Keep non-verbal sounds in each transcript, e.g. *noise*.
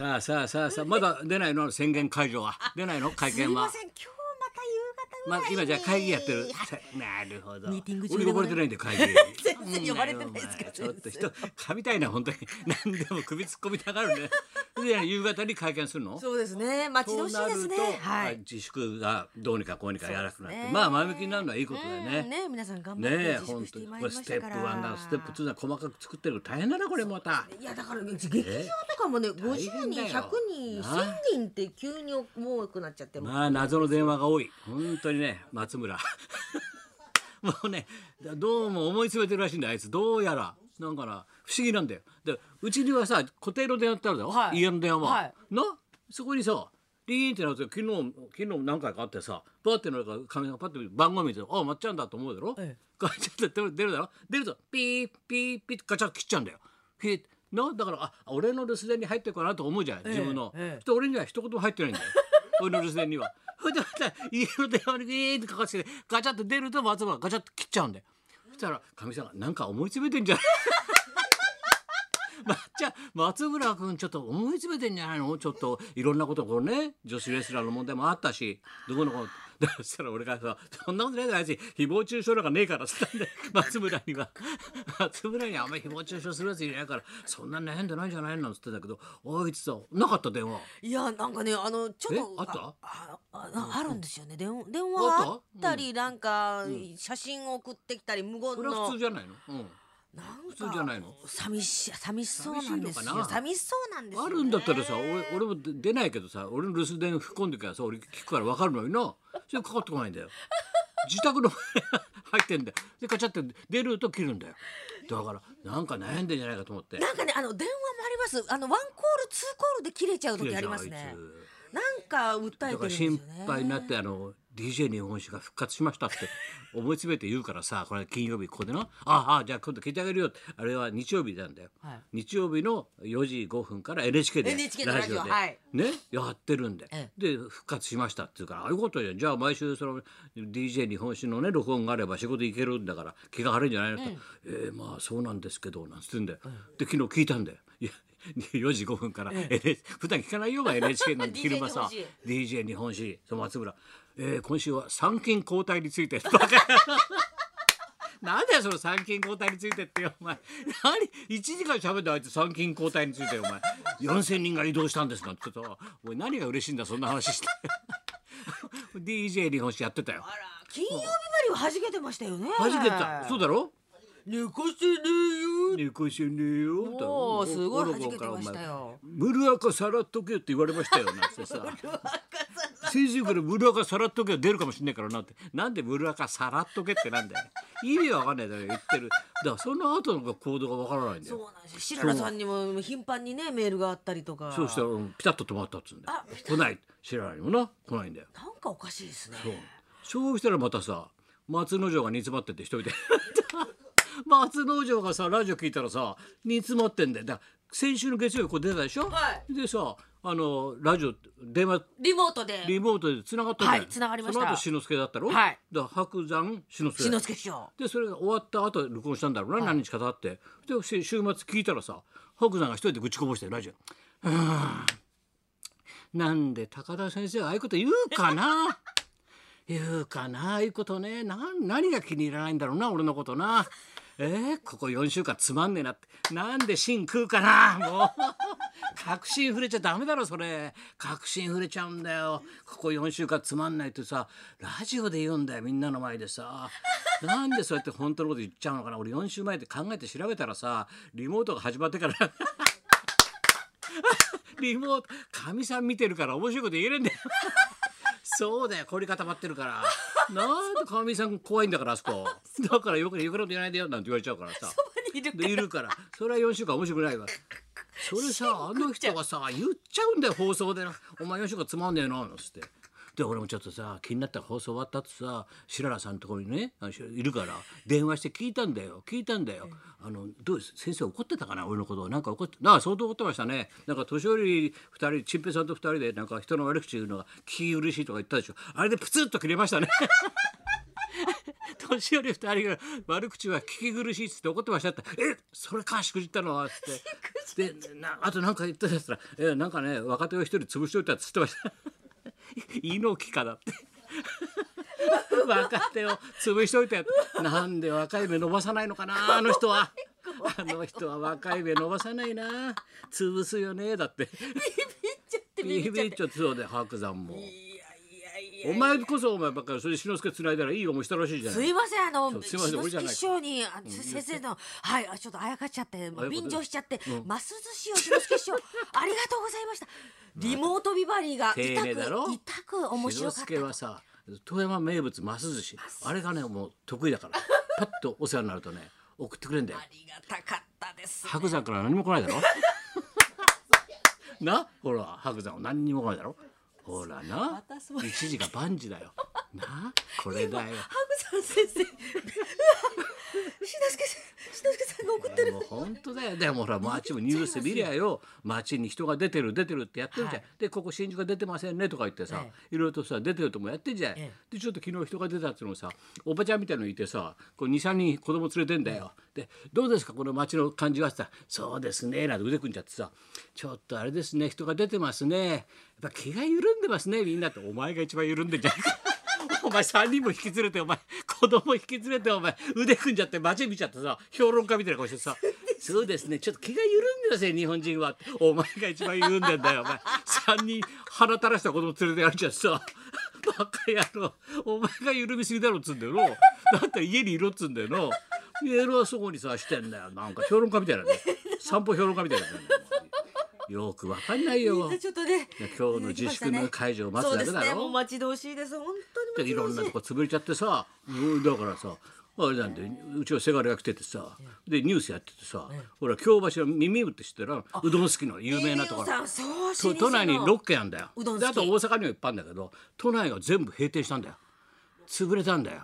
さあさあさあさあまだ出ないの？宣言解除は。出ないの？会すい見はません。今日まあ今じゃあ会議やってる。なるほど。ミーティング中俺で呼ばれてないんで会議。*laughs* 全然呼ばれてないですかうんちょっと人噛みたいな本当に。何でも首突っ込みたがるね。*laughs* で夕方に会見するの？そうですね。待ち遠しいですね。はい。自粛がどうにかこうにかやらなくなって、まあ前向きになるのはいいことだようん。ね。ね皆さん頑張って自粛して本当にまいりましこれステップたから1だステップ2だ細かく作ってる大変だなこれまた。いやだから劇場とかもね50人大変だよ。100人な1000人って急に多くなっちゃっても。まあ謎の電話が多い。本当にね松村。*laughs* もうねどうも思い詰めてるらしいんだあいつ。どうやら。なんかな不思議なんだよ。でうちにはさ固定の電話ってあるだろ、はい。家の電話、は。い。なそこにさリーンってなって昨日昨日何回かあってさパッてなんかカメラパッて番号見てああまっちゃんだと思うだろ、ええ。ガチャって出るだろ？出るとピーピーピーってガチャ切っちゃうんだよ。ピーなだからあ俺の留守電に入ってるかなと思うじゃん自分の。ええ。ええで俺には一言も入ってないんだよ俺の留守電には。それでまた家の電話にビーってかかってきてガチャって出ると松村がガチャって切っちゃうんで。そしたらかみさんがなんか思い詰めてんじゃない *laughs* まっちゃあ松村君ちょっと思い詰めてんじゃないの？ちょっといろんなことこうね女子レスラーの問題もあったしどこのこでそしたら俺がさ「そんなことないだろあいつ誹謗中傷なんかねえから」っつったんで？*laughs* 松村には。松村にあんまり誹謗中傷するやついないからそんな悩んでないんじゃないの？っつってたけどあいつさなかった電話。いやなんかねあのちょっとえ？あった？ああああるんですよね。電話電話があったりなんか写真送ってきたたり無言それはの普通じゃないの、うん、なん普通じゃないの？寂し寂しそうなんですよ。寂しそうなんですよ、ね、あるんだったらさ俺俺も出出ないけどさ俺の留守電吹っ込んでからさ俺聞くから分かるのになそれかかってこないんだよ。*laughs* 自宅の入ってんだよ。でカチャって出ると切るんだよ。だからなんか悩んでんじゃないかと思って。なんかねあの電話もあります。あのワンコールツーコールで切れちゃう時ありますね。なんか訴えてだるんですよから心ね配になってあの DJ 日本酒が復活しましたって *laughs* 思い詰めて言うからさこれ金曜日ここでな「ああじゃあ今度聞いてあげるよ」あれは日曜日なんだよ、はい。日曜日の4時5分から NHK でラジオで、はい。ねやってるんで、えで復活しましたって言うから「ああいうことじゃん。じゃあ毎週その DJ 日本酒のね録音があれば仕事行けるんだから気が晴れんじゃないの?」って「え。ーまあそうなんですけど」なんつってんだよ、で昨日聞いたんだよ。いや4時5分から、NH 普段聞かないようが NHK の昼間さ。*laughs* DJ 日本史松村、えー、今週は参勤交代について。*laughs* なんだよその参勤交代についてってよお前。何？1時間喋ってあいつ参勤交代についてお前。4,000人が移動したんですなんて言ってたおい何が嬉しいんだそんな話して。DJ 日本史やってたよ。あら金曜日までは弾けてましたよね。はじけた。そうだろ？寝かせねえよ。寝かせねえよ。おーすごいお弾けてましたよ。ムルアカさらっとけよって言われましたよなんてさ *laughs* 先生からムルアカさらっとけよ出るかもしんないからなって。なんでムルアカさらっとけってなんだよ。意味わかんないだろ言ってる。だからその後の行動がわからないんだそうよなんですよ。白良さんにも頻繁にねメールがあったりとか。そう。したらうん。ピタッと止まったっつうんだよ。あ来ない。知らないもんな来ないんだよ。なんかおかしいですね。そう。そうしたらまたさ松之丞が煮詰まってて一人で松之丞がさラジオ聞いたらさ煮詰まってんだよ。だから先週の月曜日これ出たでしょ、はい。でさあのラジオ電話。リモートで。リモートで繋がったんだよ。はい繋がりました。その後志の輔だったろ？はい。だ白山志の輔志の輔師匠。でそれが終わった後録音したんだろうな、何日か経って。でし週末聞いたらさ白山が一人で愚痴こぼしてるラジオ。うーん。なんで高田先生はああいうこと言うかな？*laughs* 言うかなああいうことね。なん何が気に入らないんだろうな俺のことなえー、ここ4週間つまんねえなって。なんで芯食うかな。もう。*laughs* 確信触れちゃダメだろそれ。確信触れちゃうんだよ。ここ4週間つまんないってさラジオで言うんだよみんなの前でさ。なんでそうやって本当のこと言っちゃうのかな。俺4週前で考えて調べたらさリモートが始まってから。*laughs* リモートかみさん見てるから面白いこと言えるんだよ。そうだよ凝り固まってるから。なんでかみさん怖いんだからあそこ。だからよく余計なこと言わないでよなんて言われちゃうからさ。いるでいるから。それは4週間面白くないわ。それさあの人がさ言っちゃうんだよ放送でな「お前4週間つまんねえな」なんつって。で俺もちょっとさ気になったら放送終わったってさ白良さんのところにねいるから電話して聞いたんだよ。聞いたんだよ。あのどうです？先生怒ってたかな？俺のこと。をなんか怒ってなあ相当怒ってましたね。なんか年寄り2人チンペイさんと2人でなんか人の悪口言うのが聞き嬉しいとか言ったでしょ。あれでプツッと切れましたね。*laughs* 年寄り二人が悪口は聞き苦しいっつって怒ってましたって「えそれかしくじったの？は」っつってでなあと何か言ったやつら「えなんかね若手を一人潰しといた」っつってました *laughs* 猪木かだって。*laughs* 若手を潰しといてなんで若い目伸ばさないのかなあの人は。あの人は若い目伸ばさないな。潰すよねだって。ビビっちゃってそうで白山も。いやいやいやお前こそお前ばっかりそれ志の輔つないだらいい思いしたらしいじゃない。すいませんあのすいません篠俺じゃない。介師匠にあ先生のはいあちょっとあやかっちゃって便乗しちゃってます寿司を篠介師匠ありがとうございましたリモートビバリーが丁痛く痛く面白かった輔はさ富山名物ます寿司。あれがねもう得意だから。*laughs* パッとお世話になるとね送ってくれんだよ。ありがたかったです白山から何も来ないだろ？*laughs* な？ほら白山は何にも来ないだろ？ほらな？またそう一時が万事だよな？これだよ。ハグさん先生。うわ篠介さん篠介さんが送ってる。もう本当だよ。でもほらもうあっちもニュース見りゃよ。街に人が出てる出てるってやってるじゃん、はい。でここ新宿が出てませんねとか言ってさ、えいろいろとさ出てるともやってんじゃん、えでちょっと昨日人が出たっていうのもさおばちゃんみたいのいてさ23人子供連れてんだよ、でどうですかこの街の感じはさそうですねなんて腕組んじゃってさちょっとあれですね人が出てますね。やっぱ気が緩んでますねみんなってお前が一番緩んでんじゃないかお前3人も引き連れてお前子供引き連れてお前腕組んじゃって街見ちゃってさ評論家みたいな顔してさ「そうですね。ちょっと気が緩んでますよ日本人は」ってお前が一番緩んでんだよお前。3人鼻垂らした子供連れてやるじゃんさ。バカ野郎。お前が緩みすぎだろっつうんだよの。だったら家にいろっつうんだよの。偉そうにさしてんだよ。なんか評論家みたいなね。散歩評論家みたいなねよくわかんないよ。ちょっとね。今日の自粛の解除を待つだけだろ。ね。もう待ち遠しいです。本当にでいろんなとこ潰れちゃってさ、うんだからさあれなんでうちのせがれが来ててさ。でニュースやっててさ、ほら京橋の耳打って知ってるうどん好きの有名なところ。そうと都内に6軒あんだよ。あと大阪にもいっぱいあるんだけど都内が全部閉店したんだよ。潰れたんだよ。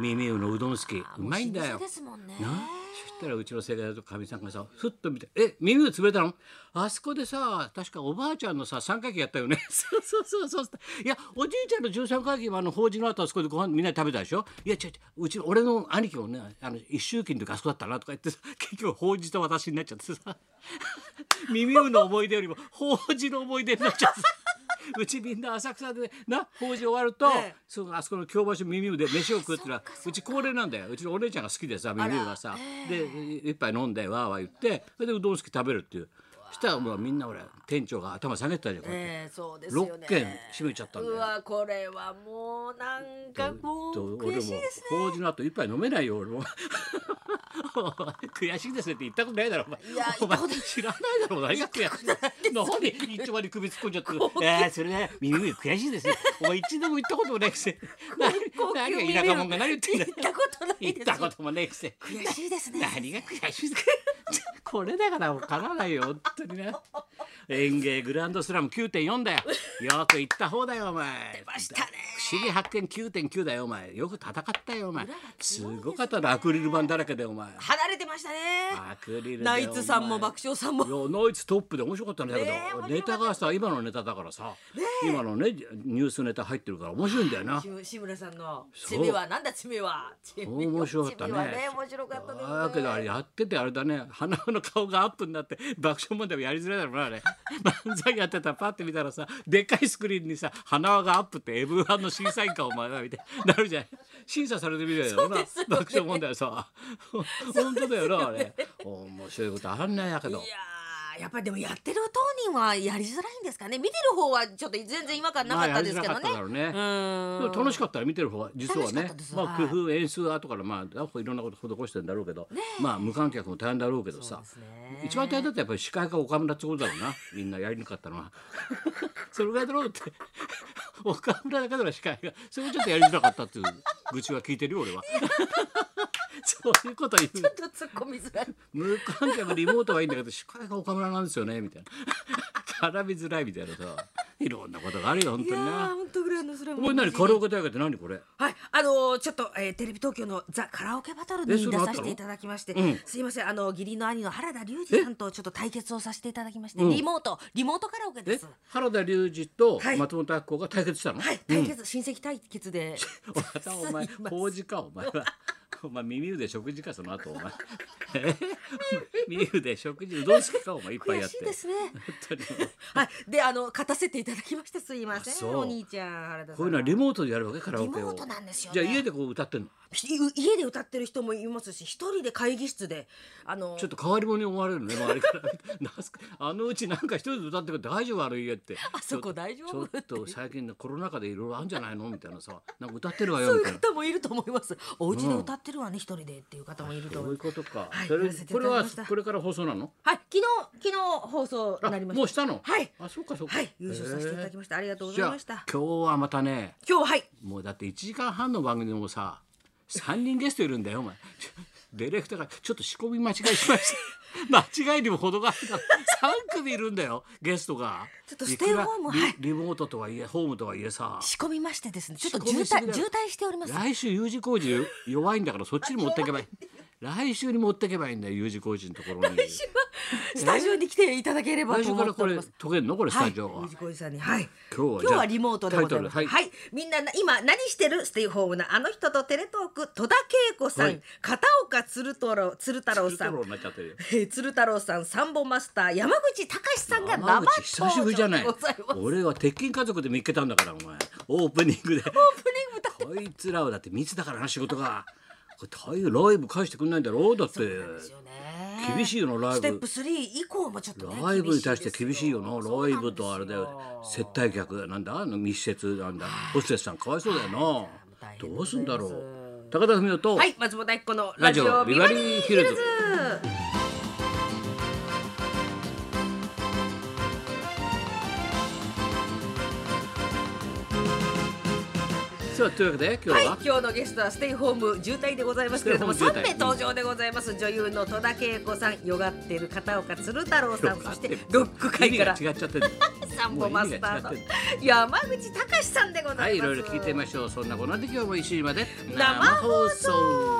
耳うのうどん好き。うまいんだよ。老舗ですもんね。なそしたらうちのせがれとかみさんがさふっと見て「え耳が潰れたのあそこでさ確かおばあちゃんのさ三回忌やったよね」*laughs* そうそうそうそう。いやおじいちゃんの十三回忌はあの法事の後あそこでご飯みんなで食べたでしょいや違う違う。うちの俺の兄貴もねあの一周忌の時あそこだったなとか言ってさ結局法事と私になっちゃってさ。*laughs* 耳うの思い出よりも法事の思い出になっちゃってさ。うちみんな浅草でな法事終わると、ええ。そうあそこの京橋耳うで飯を食うってのはうち恒例なんだよ。うちのお姉ちゃんが好きでさ耳うがさ、で一杯飲んでわーわー言ってそれでうどん好き食べるっていう。そしたらもうみんな俺店長が頭下げてたじゃん、ええそうですよね。六軒閉めちゃったんだよ。うわこれはもうなんかもう悔しいですね。法事の後一杯飲めないよ俺も。*laughs* 悔しいですねって言ったことないだろお前。いやお前知らないだろ何が悔しいなんで一丁まで首突っ込んじゃってえー、それね耳耳悔しいですね。お前一度も言ったこともないくせ。何が田舎者が何言ってんだよ。言ったことないです。言ったこともないくせ。悔しいですね。何が悔しいですか？これだから分からないよ。本当にね。園芸グランドスラム9.4だよ。*laughs* よく言った方だよお前。出ましたね。不思議発見9.9だよお前。よく戦ったよお前。すごかったなアクリル板だらけでお前。離れてましたね。アクリルでナイツさんも爆笑さんも。いやナイツトップで面白かったんだけど、ネタがさ今のネタだからさ、今のねニュースネタ入ってるから面白いんだよな。志志村さんの「そう。チミはなんだチミは」チミ面白かったね。面白かったねだけどあれやっててあれだね。花の顔がアップになって爆笑問題もやりづらいだろうなあれ漫才やってたらパッて見たらさでっかいスクリーンにさ花輪がアップって M1 の審査員かお前はみたいになるじゃん。審査されてみるよな。そうです。よね爆笑問題さ。本当だよなあれ。面白いことあんないやけど。いやーやっぱりでもやってる当人はやりづらいんですかね。見てる方はちょっと全然違和感なかったですけどね、楽しかったら見てる方は実はねまあはい。工夫演出後からまあいろんなこと施してんだろうけど、まあ無観客も大変だろうけどさね。一番大変だったらやっぱり司会が岡村ってことだろうな。みんなやりにくかったのは。*laughs* それぐらいだろうって。岡村だけだろ司会が。それもちょっとやりづらかったっていう愚痴は聞いてるよ俺は *laughs* そういうこと言うちょっと突っ込みづらい。無観客リモートはいいんだけど司会が岡村なんですよねみたいな。*laughs* 絡みづらいみたいなさいろんなことがあるよ本当にな。本当グランドスラムこれ何カラオケ大会って何これ？はい、あのーちょっと、えーテレビ東京のザカラオケバトルえに出させていただきまして、うん。すいませんあの義理の兄の原田龍二さんとちょっと対決をさせていただきまして、リモートリモートカラオケでえ？す。原田龍二とはい。松本明子が対決したの、はい、対決、親戚対決で。ま *laughs* たお前法事かお前はお前耳で食事かその後お前。*laughs* え耳で食事うどん好きかお前いっぱいやって。悔しいですね。*laughs* はい、で、あの、勝たせていただきました。すいません、お兄ちゃん、原。こういうのはリモートでやるわけカラオケを。リモートなんですよね。じゃあ家でこう歌ってんの？ひ家で歌ってる人もいますし、一人で会議室で。あのちょっと変わり者に思われるね周りから。*laughs* あのうちなんか一人で歌ってるから大丈夫ある家って。あそこ大丈夫？ちょっと最近のコロナ禍でいろいろあるんじゃないの？みたいなさ。なんか歌ってるわよそういみたいうな。方もいると思います。お家で歌ってるわね、一人でっていう方もいるとそういう思います。ことか、はいそれこれはこれから放送なの？はい、昨日、昨日放送になりました。もうしたの？はい。あそうかそうかはい、優勝させていただきました。ありがとうございました。今日はまたね今日ははい。もうだって1時間半の番組でもさ3人ゲストいるんだよお前ディレクターがちょっと仕込み間違いしました。*laughs* 間違いにも程があるか。ら3組いるんだよゲストが。ちょっとステイホームリリモートとはいえホームとはいえさ。仕込みましてですね、ちょっと渋滞渋滞しております。来週 U 字工事弱いんだからそっちに持ってけばいい来週に持ってけばいいんだよ U 字工事のところに。スタジオに来ていただければ来と週からこれ思っております。解けんの？これスタジオは、はい、藤子さんに、はい。今日はじゃあ今日はリモートでございます。タイトルはい、みんなな今何してる？ステイホームなあの人とテレトーク。戸田恵子さん、はい。片岡鶴太郎鶴太郎さん。になっちゃってるよ。えー鶴太郎さんサンボマスター山口隆さんが生山登口久しぶりじゃない。場でございます。俺は鉄筋家族で見っけたんだからお前。オープニングで。*laughs* オープニング歌ってこいつらはだって密だからな仕事がこれ大変ライブ返してくんないんだろう？だって。厳しいよなライブ。ステップ3以降もちょっとねライブに対して厳しいよ。なライブとあれだよ。接待客なんだ？あの密接なんだ。ホステスさんかわいそうだよな。大変でどございます。うすんだろう？高田文夫と、はい松本明子のラジオオビバリーヒルズさあというわけで今は？い日は、今日のゲストはステイホーム渋滞でございますけれども3ステイホーム渋滞。名登場でございます、女優の戸田恵子さんよがっている片岡鶴太郎さん。そしてロック界から違っちゃってるサンボマスターの。山口隆さんでございます。はいいろいろ聞いてみましょう。そんなこんなで今日も1時まで生放送